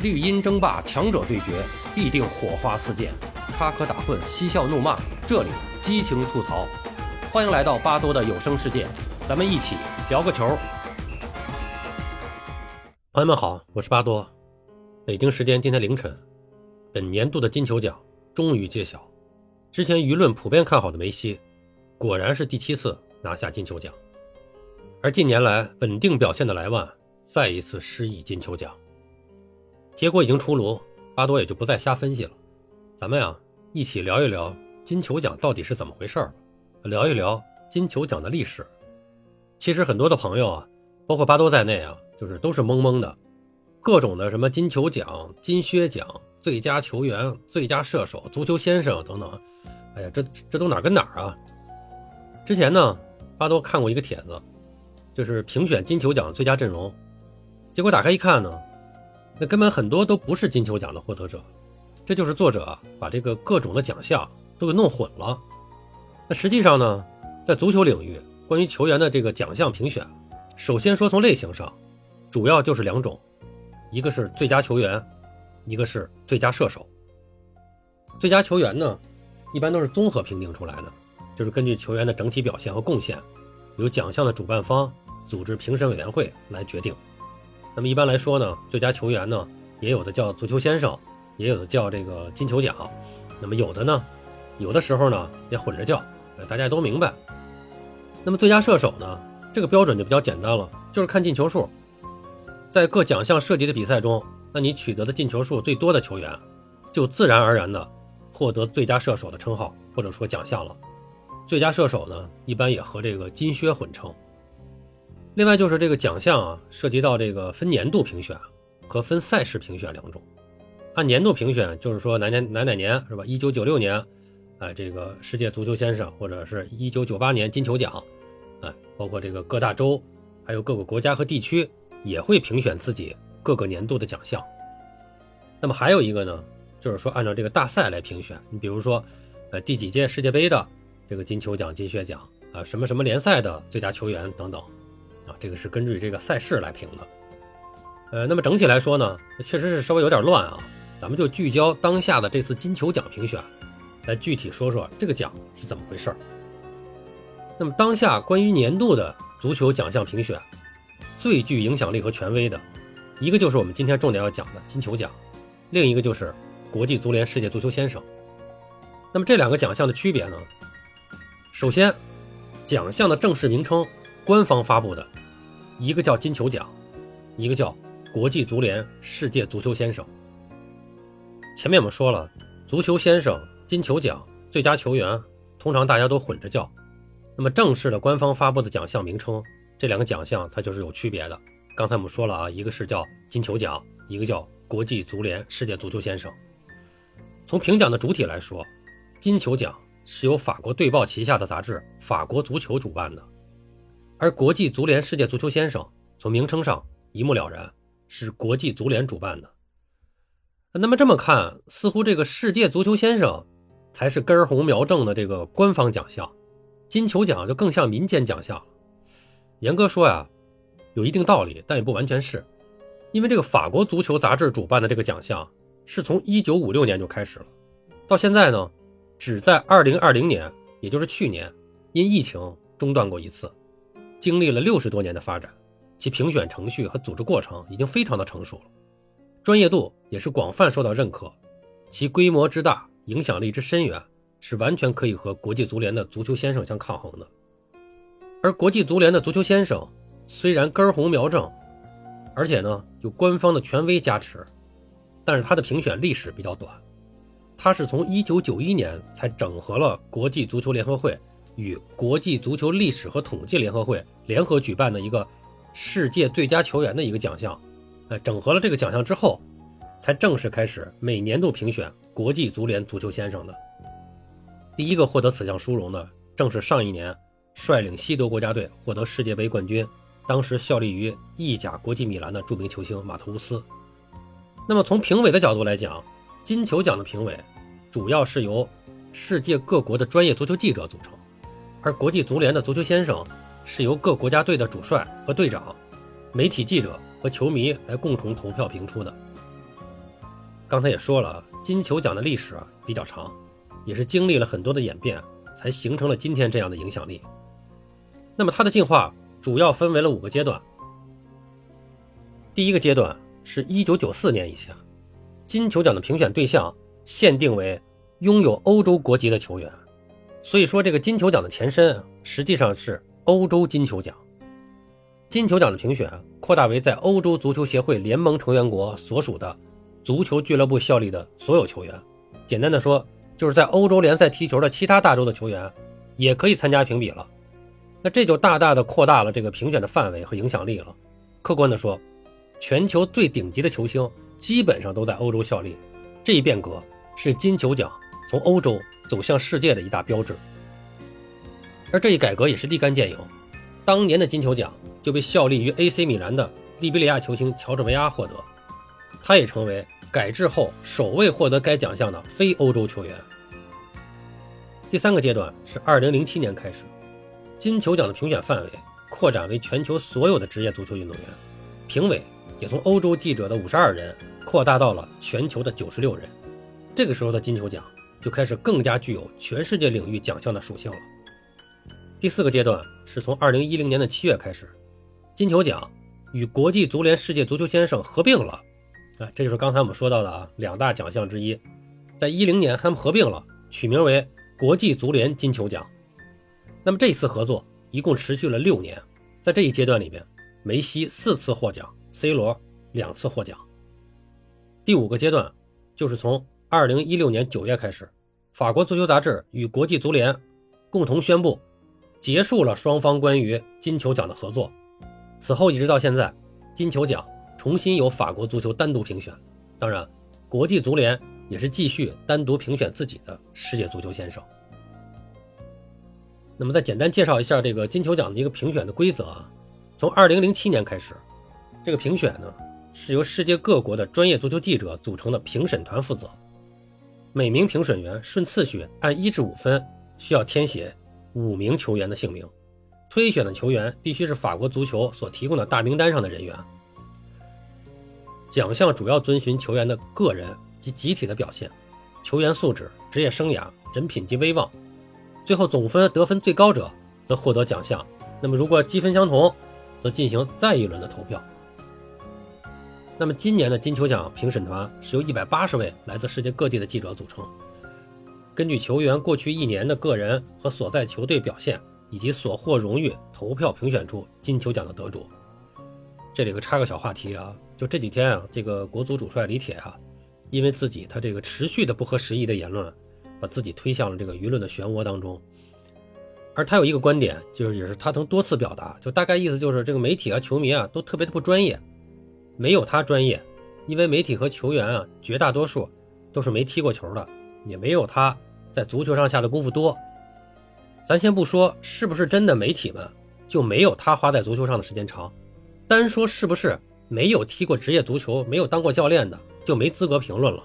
绿茵争霸，强者对决，必定火花四溅，插科打诨，嬉笑怒骂，这里激情吐槽。欢迎来到巴多的有声世界，咱们一起聊个球。朋友们好，我是巴多。北京时间今天凌晨，本年度的金球奖终于揭晓。之前舆论普遍看好的梅西，果然是第七次拿下金球奖。而近年来稳定表现的莱万，再一次失意金球奖。结果已经出炉，巴多也就不再瞎分析了。咱们呀，一起聊一聊金球奖到底是怎么回事儿，聊一聊金球奖的历史。其实很多的朋友啊，包括巴多在内啊，就是都是懵懵的，各种的什么金球奖、金靴奖、最佳球员、最佳射手、足球先生等等，哎呀，这这都哪跟哪儿啊？之前呢，巴多看过一个帖子，就是评选金球奖最佳阵容，结果打开一看呢。那根本很多都不是金球奖的获得者，这就是作者把这个各种的奖项都给弄混了。那实际上呢，在足球领域，关于球员的这个奖项评选，首先说从类型上，主要就是两种，一个是最佳球员，一个是最佳射手。最佳球员呢，一般都是综合评定出来的，就是根据球员的整体表现和贡献，由奖项的主办方组织评审委员会来决定。那么一般来说呢，最佳球员呢，也有的叫足球先生，也有的叫这个金球奖。那么有的呢，有的时候呢也混着叫，大家都明白。那么最佳射手呢，这个标准就比较简单了，就是看进球数。在各奖项涉及的比赛中，那你取得的进球数最多的球员，就自然而然的获得最佳射手的称号或者说奖项了。最佳射手呢，一般也和这个金靴混称。另外就是这个奖项啊，涉及到这个分年度评选和分赛事评选两种。按年度评选，就是说哪年哪哪年是吧？一九九六年，哎，这个世界足球先生，或者是一九九八年金球奖，哎，包括这个各大洲，还有各个国家和地区也会评选自己各个年度的奖项。那么还有一个呢，就是说按照这个大赛来评选。你比如说，呃，第几届世界杯的这个金球奖、金靴奖啊，什么什么联赛的最佳球员等等。啊，这个是根据这个赛事来评的，呃，那么整体来说呢，确实是稍微有点乱啊。咱们就聚焦当下的这次金球奖评选，来具体说说这个奖是怎么回事儿。那么当下关于年度的足球奖项评选，最具影响力和权威的，一个就是我们今天重点要讲的金球奖，另一个就是国际足联世界足球先生。那么这两个奖项的区别呢？首先，奖项的正式名称，官方发布的。一个叫金球奖，一个叫国际足联世界足球先生。前面我们说了，足球先生、金球奖、最佳球员，通常大家都混着叫。那么正式的官方发布的奖项名称，这两个奖项它就是有区别的。刚才我们说了啊，一个是叫金球奖，一个叫国际足联世界足球先生。从评奖的主体来说，金球奖是由法国队报旗下的杂志《法国足球》主办的。而国际足联世界足球先生从名称上一目了然，是国际足联主办的。那么这么看，似乎这个世界足球先生才是根红苗正的这个官方奖项，金球奖就更像民间奖项了。严格说呀，有一定道理，但也不完全是，因为这个法国足球杂志主办的这个奖项是从1956年就开始了，到现在呢，只在2020年，也就是去年，因疫情中断过一次。经历了六十多年的发展，其评选程序和组织过程已经非常的成熟了，专业度也是广泛受到认可，其规模之大、影响力之深远，是完全可以和国际足联的足球先生相抗衡的。而国际足联的足球先生虽然根红苗正，而且呢有官方的权威加持，但是它的评选历史比较短，它是从一九九一年才整合了国际足球联合会。与国际足球历史和统计联合会联合举办的一个世界最佳球员的一个奖项，哎，整合了这个奖项之后，才正式开始每年度评选国际足联足球先生的。第一个获得此项殊荣的，正是上一年率领西德国家队获得世界杯冠军，当时效力于意甲国际米兰的著名球星马特乌斯。那么从评委的角度来讲，金球奖的评委主要是由世界各国的专业足球记者组成。而国际足联的足球先生是由各国家队的主帅和队长、媒体记者和球迷来共同投票评出的。刚才也说了，金球奖的历史啊比较长，也是经历了很多的演变，才形成了今天这样的影响力。那么它的进化主要分为了五个阶段。第一个阶段是一九九四年以前，金球奖的评选对象限定为拥有欧洲国籍的球员，所以说这个金球奖的前身实际上是欧洲金球奖。金球奖的评选扩大为在欧洲足球协会联盟成员国所属的。足球俱乐部效力的所有球员，简单的说，就是在欧洲联赛踢球的其他大洲的球员，也可以参加评比了。那这就大大的扩大了这个评选的范围和影响力了。客观的说，全球最顶级的球星基本上都在欧洲效力，这一变革是金球奖从欧洲走向世界的一大标志。而这一改革也是立竿见影，当年的金球奖就被效力于 AC 米兰的利比里亚球星乔治维阿获得，他也成为。改制后首位获得该奖项的非欧洲球员。第三个阶段是2007年开始，金球奖的评选范围扩展为全球所有的职业足球运动员，评委也从欧洲记者的52人扩大到了全球的96人。这个时候的金球奖就开始更加具有全世界领域奖项的属性了。第四个阶段是从2010年的七月开始，金球奖与国际足联世界足球先生合并了。啊，这就是刚才我们说到的啊，两大奖项之一，在一零年他们合并了，取名为国际足联金球奖。那么这次合作一共持续了六年，在这一阶段里面，梅西四次获奖，C 罗两次获奖。第五个阶段就是从二零一六年九月开始，法国足球杂志与国际足联共同宣布结束了双方关于金球奖的合作。此后一直到现在，金球奖。重新由法国足球单独评选，当然，国际足联也是继续单独评选自己的世界足球先生。那么，再简单介绍一下这个金球奖的一个评选的规则啊。从2007年开始，这个评选呢是由世界各国的专业足球记者组成的评审团负责，每名评审员顺次序按一至五分需要填写五名球员的姓名，推选的球员必须是法国足球所提供的大名单上的人员。奖项主要遵循球员的个人及集体的表现、球员素质、职业生涯、人品及威望。最后总分得分最高者则获得奖项。那么如果积分相同，则进行再一轮的投票。那么今年的金球奖评审团是由一百八十位来自世界各地的记者组成，根据球员过去一年的个人和所在球队表现以及所获荣誉，投票评选出金球奖的得主。这里个插个小话题啊。就这几天啊，这个国足主帅李铁啊，因为自己他这个持续的不合时宜的言论，把自己推向了这个舆论的漩涡当中。而他有一个观点，就是也是他曾多次表达，就大概意思就是这个媒体啊、球迷啊都特别的不专业，没有他专业，因为媒体和球员啊绝大多数都是没踢过球的，也没有他在足球上下的功夫多。咱先不说是不是真的媒体们就没有他花在足球上的时间长，单说是不是。没有踢过职业足球、没有当过教练的，就没资格评论了。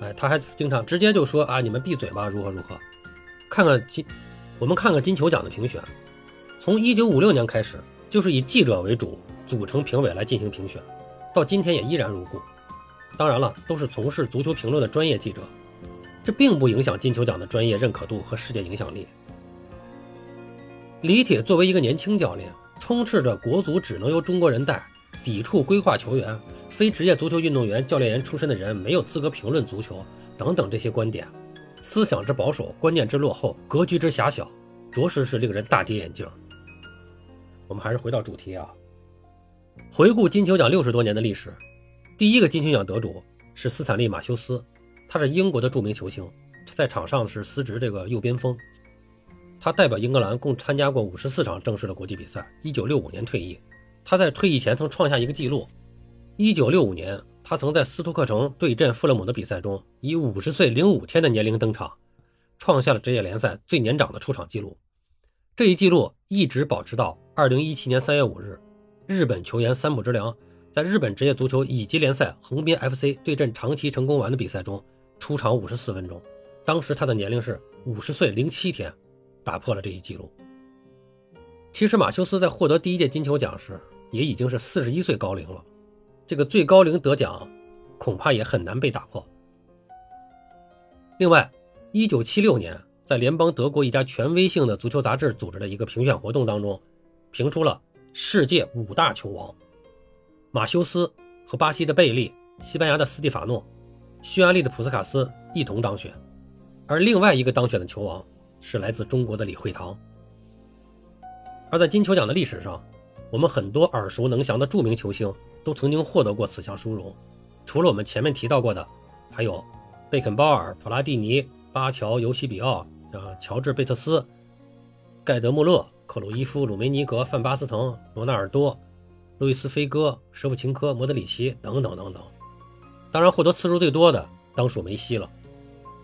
哎，他还经常直接就说啊，你们闭嘴吧，如何如何。看看金，我们看看金球奖的评选，从一九五六年开始，就是以记者为主组成评委来进行评选，到今天也依然如故。当然了，都是从事足球评论的专业记者，这并不影响金球奖的专业认可度和世界影响力。李铁作为一个年轻教练，充斥着国足只能由中国人带。抵触规划球员、非职业足球运动员、教练员出身的人没有资格评论足球等等这些观点，思想之保守，观念之落后，格局之狭小，着实是令人大跌眼镜。我们还是回到主题啊，回顾金球奖六十多年的历史，第一个金球奖得主是斯坦利·马修斯，他是英国的著名球星，在场上是司职这个右边锋，他代表英格兰共参加过五十四场正式的国际比赛，一九六五年退役。他在退役前曾创下一个纪录：1965年，他曾在斯托克城对阵富勒姆的比赛中，以50岁零五天的年龄登场，创下了职业联赛最年长的出场纪录。这一纪录一直保持到2017年3月5日，日本球员三浦知良在日本职业足球乙级联赛横滨 FC 对阵长崎成功丸的比赛中出场54分钟，当时他的年龄是50岁零七天，打破了这一记录。其实马修斯在获得第一届金球奖时。也已经是四十一岁高龄了，这个最高龄得奖，恐怕也很难被打破。另外，一九七六年，在联邦德国一家权威性的足球杂志组织的一个评选活动当中，评出了世界五大球王，马修斯和巴西的贝利、西班牙的斯蒂法诺、匈牙利的普斯卡斯一同当选，而另外一个当选的球王是来自中国的李惠堂。而在金球奖的历史上，我们很多耳熟能详的著名球星都曾经获得过此项殊荣，除了我们前面提到过的，还有贝肯鲍尔、普拉蒂尼、巴乔、尤西比奥、啊乔治贝特斯、盖德穆勒、克鲁伊夫、鲁梅尼格、范巴斯滕、罗纳尔多、路易斯菲戈、舍甫琴科、莫德里奇等等等等。当然，获得次数最多的当属梅西了，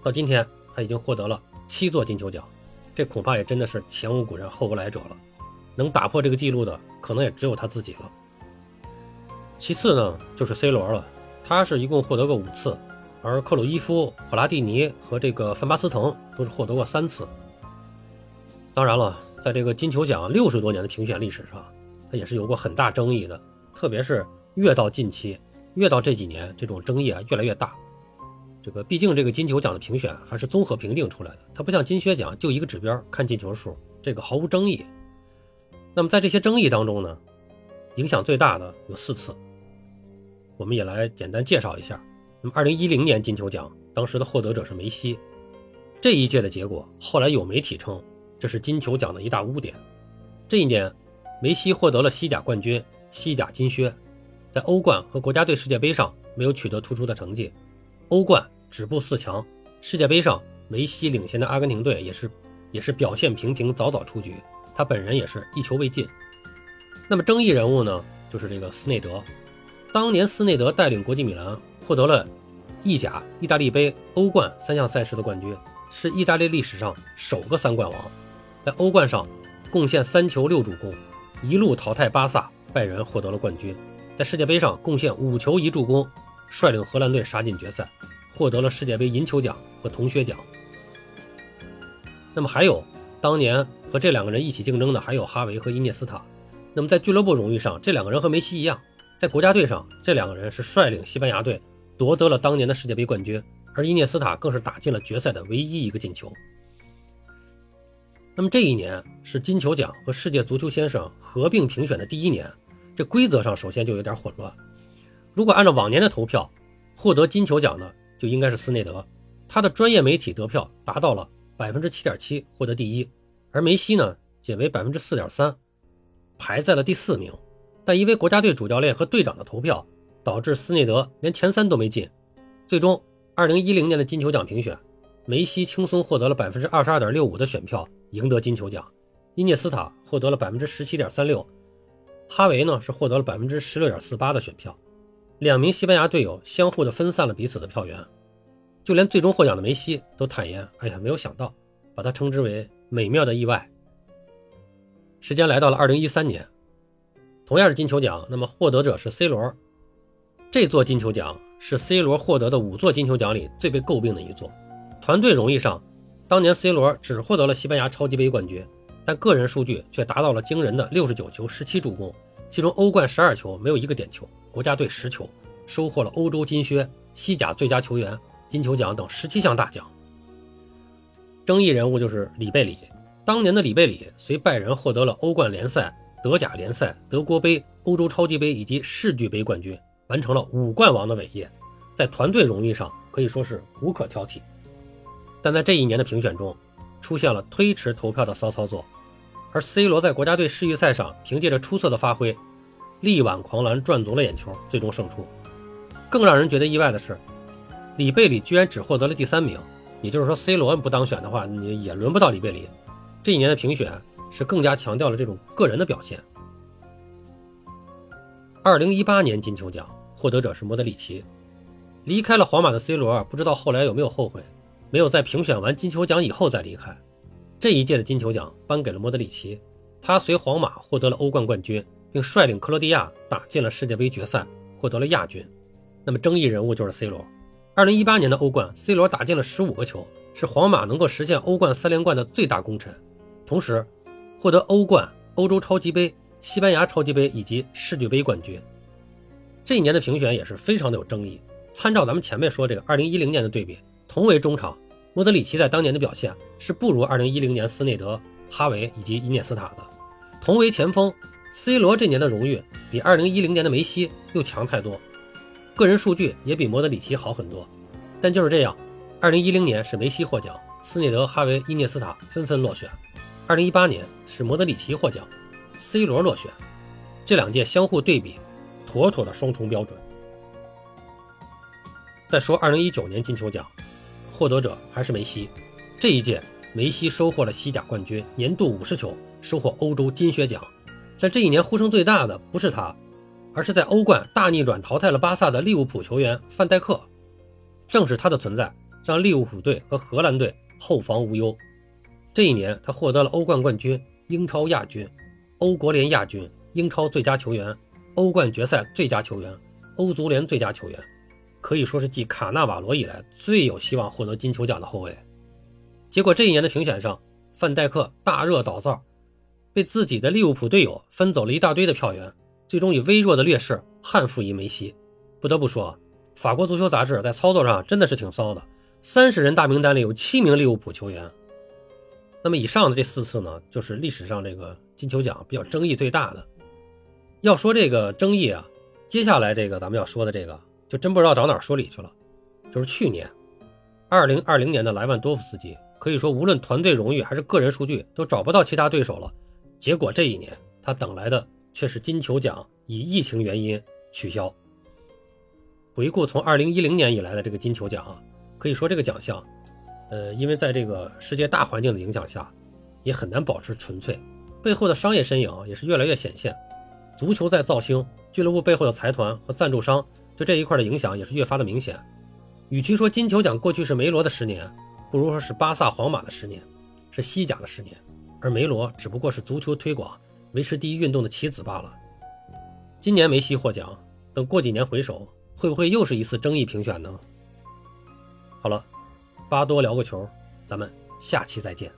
到今天他已经获得了七座金球奖，这恐怕也真的是前无古人后无来者了。能打破这个记录的，可能也只有他自己了。其次呢，就是 C 罗了，他是一共获得过五次，而克鲁伊夫、普拉蒂尼和这个范巴斯滕都是获得过三次。当然了，在这个金球奖六十多年的评选历史上，它也是有过很大争议的，特别是越到近期，越到这几年，这种争议啊越来越大。这个毕竟这个金球奖的评选还是综合评定出来的，它不像金靴奖就一个指标看进球数，这个毫无争议。那么在这些争议当中呢，影响最大的有四次，我们也来简单介绍一下。那么，二零一零年金球奖当时的获得者是梅西，这一届的结果后来有媒体称这是金球奖的一大污点。这一年，梅西获得了西甲冠军、西甲金靴，在欧冠和国家队世界杯上没有取得突出的成绩，欧冠止步四强，世界杯上梅西领衔的阿根廷队也是也是表现平平，早早出局。他本人也是一球未进。那么争议人物呢，就是这个斯内德。当年斯内德带领国际米兰获得了意甲、意大利杯、欧冠三项赛事的冠军，是意大利历史上首个三冠王。在欧冠上贡献三球六助攻，一路淘汰巴萨、拜仁获得了冠军。在世界杯上贡献五球一助攻，率领荷兰队杀进决赛，获得了世界杯银球奖和铜靴奖。那么还有当年。和这两个人一起竞争的还有哈维和伊涅斯塔。那么在俱乐部荣誉上，这两个人和梅西一样；在国家队上，这两个人是率领西班牙队夺得了当年的世界杯冠军，而伊涅斯塔更是打进了决赛的唯一一个进球。那么这一年是金球奖和世界足球先生合并评选的第一年，这规则上首先就有点混乱。如果按照往年的投票，获得金球奖的就应该是斯内德，他的专业媒体得票达到了百分之七点七，获得第一。而梅西呢，仅为百分之四点三，排在了第四名。但因为国家队主教练和队长的投票，导致斯内德连前三都没进。最终，二零一零年的金球奖评选，梅西轻松获得了百分之二十二点六五的选票，赢得金球奖。伊涅斯塔获得了百分之十七点三六，哈维呢是获得了百分之十六点四八的选票。两名西班牙队友相互的分散了彼此的票源，就连最终获奖的梅西都坦言：“哎呀，没有想到，把他称之为。”美妙的意外。时间来到了二零一三年，同样是金球奖，那么获得者是 C 罗。这座金球奖是 C 罗获得的五座金球奖里最被诟病的一座。团队荣誉上，当年 C 罗只获得了西班牙超级杯冠军，但个人数据却达到了惊人的六十九球、十七助攻，其中欧冠十二球，没有一个点球；国家队十球，收获了欧洲金靴、西甲最佳球员、金球奖等十七项大奖。争议人物就是里贝里。当年的里贝里随拜仁获得了欧冠联赛、德甲联赛、德国杯、欧洲超级杯以及世俱杯冠军，完成了五冠王的伟业，在团队荣誉上可以说是无可挑剔。但在这一年的评选中，出现了推迟投票的骚操作，而 C 罗在国家队世预赛上凭借着出色的发挥，力挽狂澜，赚足了眼球，最终胜出。更让人觉得意外的是，里贝里居然只获得了第三名。也就是说，C 罗不当选的话，你也轮不到里贝里。这一年的评选是更加强调了这种个人的表现。二零一八年金球奖获得者是莫德里奇，离开了皇马的 C 罗，不知道后来有没有后悔，没有在评选完金球奖以后再离开。这一届的金球奖颁给了莫德里奇，他随皇马获得了欧冠冠军，并率领克罗地亚打进了世界杯决赛，获得了亚军。那么争议人物就是 C 罗。二零一八年的欧冠，C 罗打进了十五个球，是皇马能够实现欧冠三连冠的最大功臣，同时获得欧冠、欧洲超级杯、西班牙超级杯以及世俱杯冠军。这一年的评选也是非常的有争议参照咱们前面说这个2010年的对比，同为中场，莫德里奇在当年的表现是不如2010年斯内德、哈维以及伊涅斯塔的。同为前锋，C 罗这年的荣誉比2010年的梅西又强太多，个人数据也比莫德里奇好很多。但就是这样，2010年是梅西获奖，斯内德、哈维、伊涅斯塔纷纷落选；2018年是莫德里奇获奖，C 罗落选。这两届相互对比，妥妥的双重标准。再说2019年金球奖，获得者还是梅西。这一届，梅西收获了西甲冠军、年度五十球，收获欧洲金靴奖。但这一年呼声最大的不是他，而是在欧冠大逆转淘汰了巴萨的利物浦球员范戴克。正是他的存在，让利物浦队和荷兰队后防无忧。这一年，他获得了欧冠冠军、英超亚军、欧国联亚军、英超最佳球员、欧冠决赛最佳球员、欧足联最佳球员，可以说是继卡纳瓦罗以来最有希望获得金球奖的后卫。结果这一年的评选上，范戴克大热倒灶，被自己的利物浦队友分走了一大堆的票源，最终以微弱的劣势憾负于梅西。不得不说。法国足球杂志在操作上真的是挺骚的，三十人大名单里有七名利物浦球员。那么以上的这四次呢，就是历史上这个金球奖比较争议最大的。要说这个争议啊，接下来这个咱们要说的这个，就真不知道找哪儿说理去了。就是去年，二零二零年的莱万多夫斯基，可以说无论团队荣誉还是个人数据都找不到其他对手了。结果这一年他等来的却是金球奖以疫情原因取消。回顾从二零一零年以来的这个金球奖啊，可以说这个奖项，呃，因为在这个世界大环境的影响下，也很难保持纯粹，背后的商业身影也是越来越显现。足球在造星，俱乐部背后的财团和赞助商对这一块的影响也是越发的明显。与其说金球奖过去是梅罗的十年，不如说是巴萨、皇马的十年，是西甲的十年，而梅罗只不过是足球推广、维持第一运动的棋子罢了。今年梅西获奖，等过几年回首。会不会又是一次争议评选呢？好了，巴多聊个球，咱们下期再见。